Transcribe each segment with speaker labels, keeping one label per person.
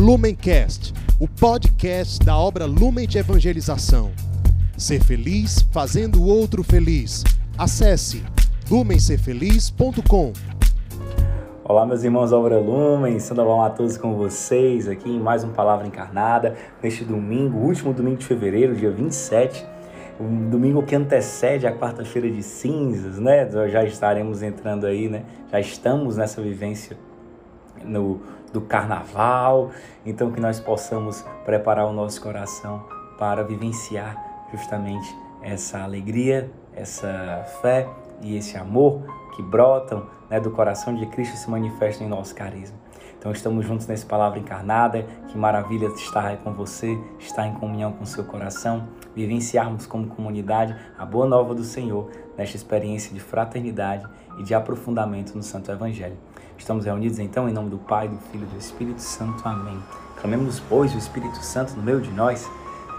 Speaker 1: Lumencast, o podcast da obra Lumen de Evangelização. Ser feliz fazendo o outro feliz. Acesse lumencerfeliz.com.
Speaker 2: Olá, meus irmãos da Obra Lumen, a todos com vocês aqui em mais uma Palavra Encarnada, neste domingo, último domingo de fevereiro, dia 27, um domingo que antecede a quarta-feira de cinzas, né? Já estaremos entrando aí, né? Já estamos nessa vivência no, do carnaval, então que nós possamos preparar o nosso coração para vivenciar justamente essa alegria, essa fé e esse amor que brotam né, do coração de Cristo e se manifestam em nosso carisma. Então estamos juntos nessa palavra encarnada. Que maravilha estar com você, estar em comunhão com seu coração, vivenciarmos como comunidade a boa nova do Senhor nesta experiência de fraternidade e de aprofundamento no Santo Evangelho. Estamos reunidos então em nome do Pai, do Filho e do Espírito Santo. Amém. Clamemos, pois, o Espírito Santo no meio de nós.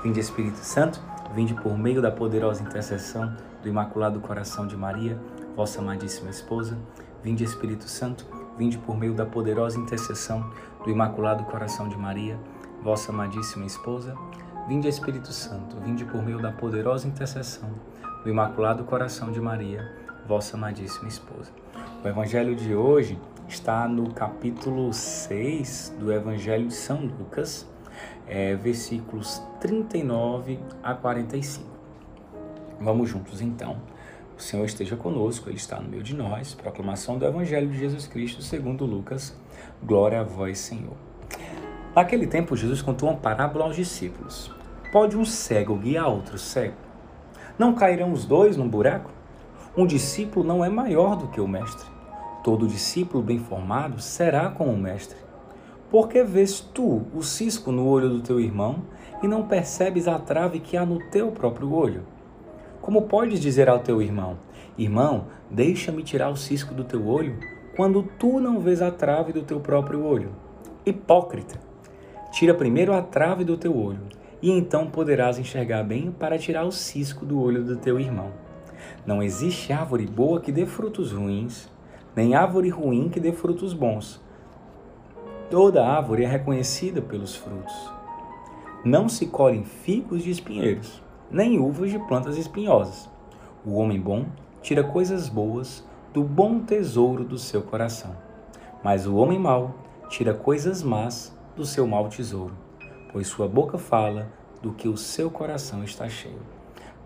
Speaker 2: Vinde, Espírito Santo, vinde por meio da poderosa intercessão do Imaculado Coração de Maria, vossa amadíssima esposa. Vinde, Espírito Santo, vinde por meio da poderosa intercessão do Imaculado Coração de Maria, vossa amadíssima esposa. Vinde, Espírito Santo, vinde por meio da poderosa intercessão do Imaculado Coração de Maria, vossa amadíssima esposa. O evangelho de hoje está no capítulo 6 do Evangelho de São Lucas, é, versículos 39 a 45. Vamos juntos então o Senhor esteja conosco, Ele está no meio de nós. Proclamação do Evangelho de Jesus Cristo segundo Lucas. Glória a vós, Senhor. Naquele tempo, Jesus contou uma parábola aos discípulos. Pode um cego guiar outro cego? Não cairão os dois num buraco? Um discípulo não é maior do que o mestre. Todo discípulo bem formado será como o mestre. Por que vês tu o cisco no olho do teu irmão e não percebes a trave que há no teu próprio olho? Como podes dizer ao teu irmão: Irmão, deixa-me tirar o cisco do teu olho, quando tu não vês a trave do teu próprio olho? Hipócrita! Tira primeiro a trave do teu olho, e então poderás enxergar bem para tirar o cisco do olho do teu irmão. Não existe árvore boa que dê frutos ruins, nem árvore ruim que dê frutos bons. Toda árvore é reconhecida pelos frutos. Não se colhem figos de espinheiros nem uvas de plantas espinhosas. O homem bom tira coisas boas do bom tesouro do seu coração, mas o homem mau tira coisas más do seu mau tesouro, pois sua boca fala do que o seu coração está cheio.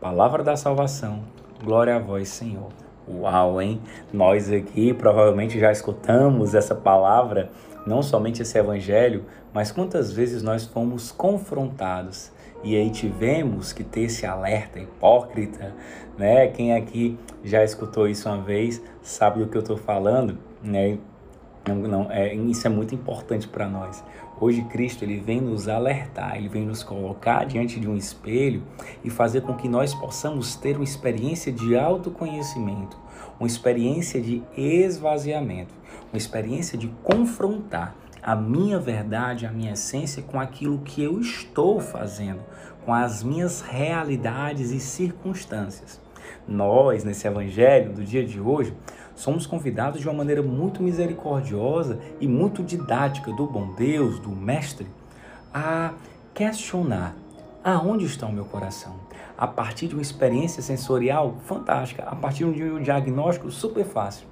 Speaker 2: Palavra da salvação, glória a vós, Senhor. Uau, hein? Nós aqui provavelmente já escutamos essa palavra, não somente esse evangelho, mas quantas vezes nós fomos confrontados e aí tivemos que ter esse alerta hipócrita, né? Quem aqui já escutou isso uma vez sabe do que eu estou falando, né? Não, não, é, isso é muito importante para nós. Hoje Cristo ele vem nos alertar, ele vem nos colocar diante de um espelho e fazer com que nós possamos ter uma experiência de autoconhecimento, uma experiência de esvaziamento, uma experiência de confrontar a minha verdade, a minha essência com aquilo que eu estou fazendo, com as minhas realidades e circunstâncias. Nós, nesse evangelho do dia de hoje, somos convidados de uma maneira muito misericordiosa e muito didática do bom Deus, do Mestre, a questionar aonde está o meu coração. A partir de uma experiência sensorial fantástica, a partir de um diagnóstico super fácil.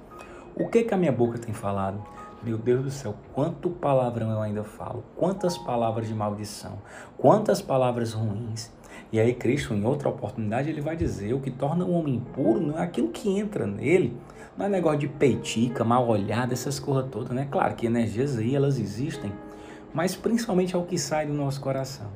Speaker 2: O que, que a minha boca tem falado? Meu Deus do céu, quanto palavrão eu ainda falo, quantas palavras de maldição, quantas palavras ruins. E aí Cristo, em outra oportunidade, ele vai dizer, o que torna um homem impuro não é aquilo que entra nele, não é negócio de peitica, mal olhada, essas coisas todas, né? Claro que energias aí, elas existem, mas principalmente é o que sai do nosso coração.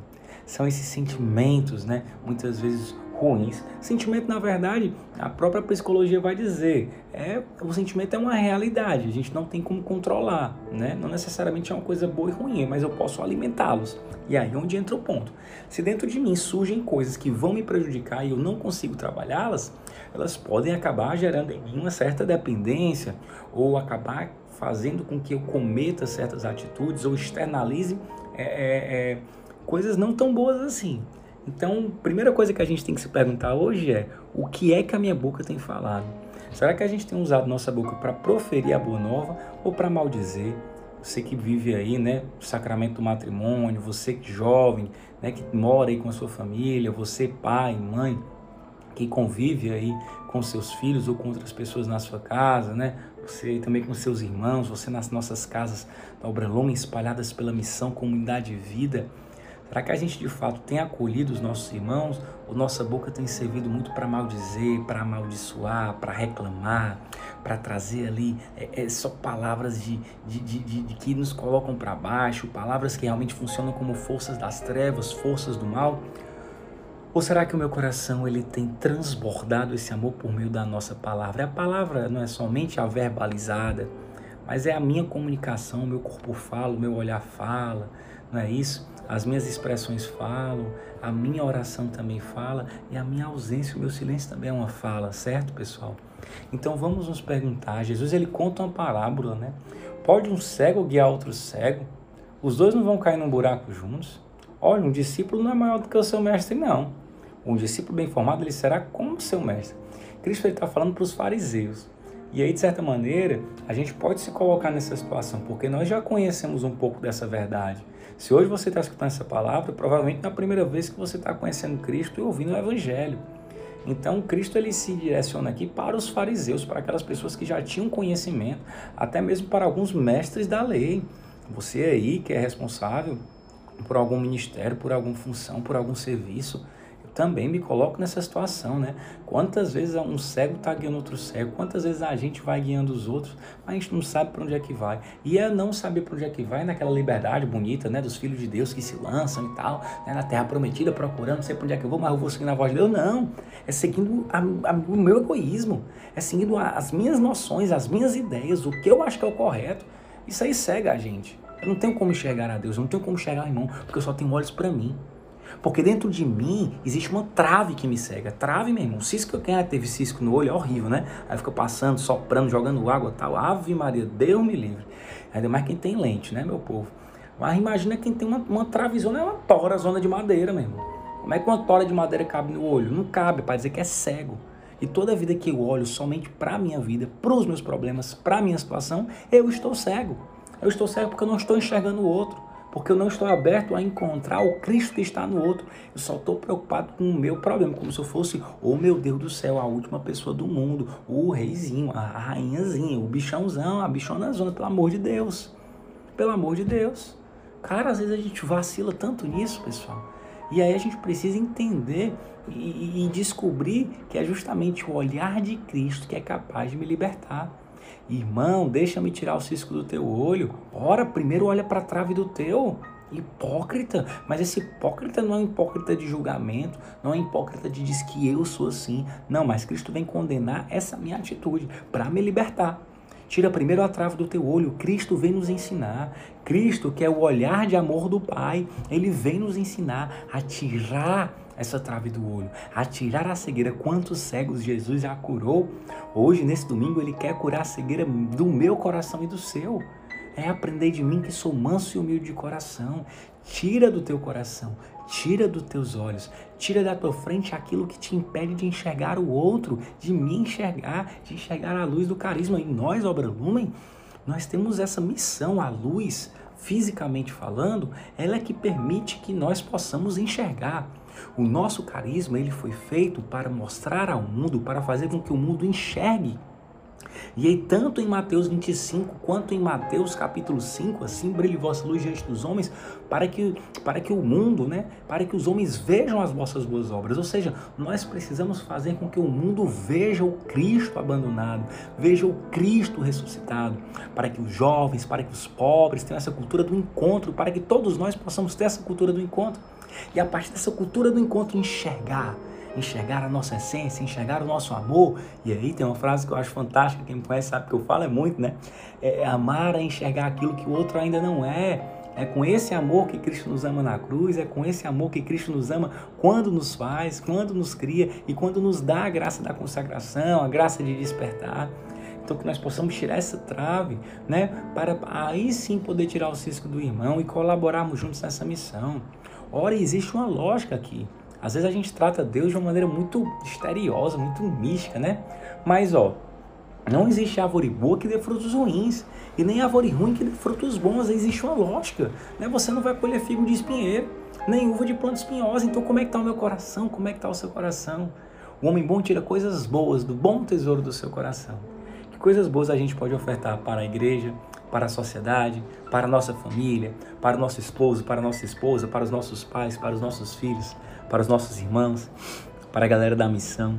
Speaker 2: São esses sentimentos, né? Muitas vezes ruins. Sentimento, na verdade, a própria psicologia vai dizer, é o sentimento é uma realidade, a gente não tem como controlar, né? Não necessariamente é uma coisa boa e ruim, mas eu posso alimentá-los. E aí onde entra o ponto. Se dentro de mim surgem coisas que vão me prejudicar e eu não consigo trabalhá-las, elas podem acabar gerando em mim uma certa dependência ou acabar fazendo com que eu cometa certas atitudes ou externalize é, é, é, coisas não tão boas assim. Então, primeira coisa que a gente tem que se perguntar hoje é: o que é que a minha boca tem falado? Será que a gente tem usado nossa boca para proferir a boa nova ou para maldizer, você que vive aí, né, o sacramento do matrimônio, você que jovem, né, que mora aí com a sua família, você pai, mãe, que convive aí com seus filhos ou com outras pessoas na sua casa, né? Você também com seus irmãos, você nas nossas casas da Obra Lumen espalhadas pela missão Comunidade de Vida. Será que a gente de fato tem acolhido os nossos irmãos? Ou nossa boca tem servido muito para maldizer, para amaldiçoar, para reclamar, para trazer ali é, é, só palavras de, de, de, de, de que nos colocam para baixo, palavras que realmente funcionam como forças das trevas, forças do mal? Ou será que o meu coração ele tem transbordado esse amor por meio da nossa palavra? A palavra não é somente a verbalizada, mas é a minha comunicação, o meu corpo fala, o meu olhar fala, não é isso? As minhas expressões falam, a minha oração também fala e a minha ausência, o meu silêncio também é uma fala, certo, pessoal? Então vamos nos perguntar. Jesus ele conta uma parábola, né? Pode um cego guiar outro cego? Os dois não vão cair num buraco juntos? Olha, um discípulo não é maior do que o seu mestre, não. Um discípulo bem formado ele será como seu mestre. Cristo está falando para os fariseus. E aí, de certa maneira, a gente pode se colocar nessa situação, porque nós já conhecemos um pouco dessa verdade. Se hoje você está escutando essa palavra, provavelmente na primeira vez que você está conhecendo Cristo e ouvindo o Evangelho. Então, Cristo ele se direciona aqui para os fariseus, para aquelas pessoas que já tinham conhecimento, até mesmo para alguns mestres da lei. Você aí que é responsável por algum ministério, por alguma função, por algum serviço, também me coloco nessa situação, né? Quantas vezes um cego está guiando outro cego, quantas vezes a gente vai guiando os outros, mas a gente não sabe para onde é que vai. E é não saber para onde é que vai naquela liberdade bonita, né? Dos filhos de Deus que se lançam e tal, né? na terra prometida, procurando, não sei para onde é que eu vou, mas eu vou seguindo a voz de Deus. Não, é seguindo a, a, o meu egoísmo, é seguindo a, as minhas noções, as minhas ideias, o que eu acho que é o correto. Isso aí cega a gente. Eu não tenho como enxergar a Deus, eu não tenho como enxergar o irmão, porque eu só tenho olhos para mim. Porque dentro de mim existe uma trave que me cega. Trave, meu irmão. Cisco, quem teve cisco no olho é horrível, né? Aí fica passando, soprando, jogando água tal. Ave Maria, Deus me livre. Ainda mais quem tem lente, né, meu povo? Mas imagina quem tem uma, uma travezona, é uma tora, zona de madeira, meu irmão. Como é que uma tora de madeira cabe no olho? Não cabe, para dizer que é cego. E toda vida que eu olho somente para a minha vida, para os meus problemas, para a minha situação, eu estou cego. Eu estou cego porque eu não estou enxergando o outro porque eu não estou aberto a encontrar o Cristo que está no outro. Eu só estou preocupado com o meu problema, como se eu fosse, oh meu Deus do céu, a última pessoa do mundo, o reizinho, a rainhazinha, o bichãozão, a bichonazona, pelo amor de Deus. Pelo amor de Deus. Cara, às vezes a gente vacila tanto nisso, pessoal. E aí a gente precisa entender e, e descobrir que é justamente o olhar de Cristo que é capaz de me libertar. Irmão, deixa-me tirar o cisco do teu olho. Ora, primeiro olha para a trave do teu. Hipócrita, mas esse hipócrita não é um hipócrita de julgamento, não é um hipócrita de diz que eu sou assim. Não, mas Cristo vem condenar essa minha atitude para me libertar. Tira primeiro a trave do teu olho. Cristo vem nos ensinar. Cristo, que é o olhar de amor do Pai, ele vem nos ensinar a tirar essa trave do olho, a tirar a cegueira. Quantos cegos Jesus já curou? Hoje, nesse domingo, ele quer curar a cegueira do meu coração e do seu. É aprender de mim que sou manso e humilde de coração. Tira do teu coração, tira dos teus olhos, tira da tua frente aquilo que te impede de enxergar o outro, de me enxergar, de enxergar a luz do carisma. E nós, Obra Lumen, nós temos essa missão, a luz, fisicamente falando, ela é que permite que nós possamos enxergar. O nosso carisma ele foi feito para mostrar ao mundo, para fazer com que o mundo enxergue e aí, tanto em Mateus 25 quanto em Mateus capítulo 5, assim brilhe vossa luz diante dos homens, para que, para que o mundo, né, para que os homens vejam as vossas boas obras. Ou seja, nós precisamos fazer com que o mundo veja o Cristo abandonado, veja o Cristo ressuscitado, para que os jovens, para que os pobres tenham essa cultura do encontro, para que todos nós possamos ter essa cultura do encontro. E a partir dessa cultura do encontro, enxergar enxergar a nossa essência, enxergar o nosso amor. E aí tem uma frase que eu acho fantástica, quem me conhece sabe que eu falo é muito, né? É amar é enxergar aquilo que o outro ainda não é. É com esse amor que Cristo nos ama na cruz, é com esse amor que Cristo nos ama quando nos faz, quando nos cria e quando nos dá a graça da consagração, a graça de despertar. Então que nós possamos tirar essa trave, né, para aí sim poder tirar o cisco do irmão e colaborarmos juntos nessa missão. Ora, existe uma lógica aqui. Às vezes a gente trata Deus de uma maneira muito misteriosa, muito mística, né? Mas, ó, Não existe árvore boa que dê frutos ruins. E nem árvore ruim que dê frutos bons. Existe uma lógica. Né? Você não vai colher figo de espinheiro, nem uva de planta espinhosa. Então como é que está o meu coração? Como é que está o seu coração? O homem bom tira coisas boas do bom tesouro do seu coração. Que coisas boas a gente pode ofertar para a igreja, para a sociedade, para a nossa família, para o nosso esposo, para a nossa esposa, para os nossos pais, para os nossos filhos, para os nossos irmãos, para a galera da missão.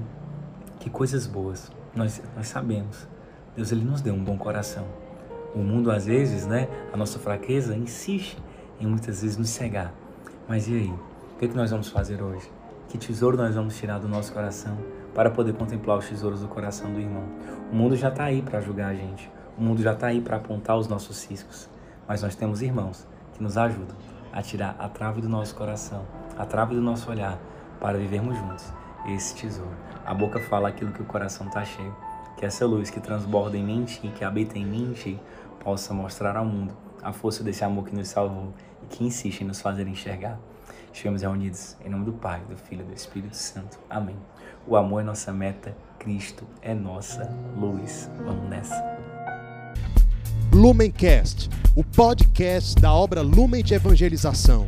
Speaker 2: Que coisas boas nós, nós sabemos. Deus ele nos deu um bom coração. O mundo às vezes, né, a nossa fraqueza insiste em muitas vezes nos cegar. Mas e aí? O que, é que nós vamos fazer hoje? Que tesouro nós vamos tirar do nosso coração para poder contemplar os tesouros do coração do irmão? O mundo já está aí para julgar a gente. O mundo já está aí para apontar os nossos ciscos. Mas nós temos irmãos que nos ajudam a tirar a trave do nosso coração, a trave do nosso olhar, para vivermos juntos esse tesouro. A boca fala aquilo que o coração está cheio. Que essa luz que transborda em mim e que habita em mim possa mostrar ao mundo a força desse amor que nos salvou e que insiste em nos fazer enxergar. Estamos reunidos em nome do Pai, do Filho e do Espírito Santo. Amém. O amor é nossa meta, Cristo é nossa luz. Vamos nessa.
Speaker 1: Lumencast, o podcast da obra Lumen de Evangelização.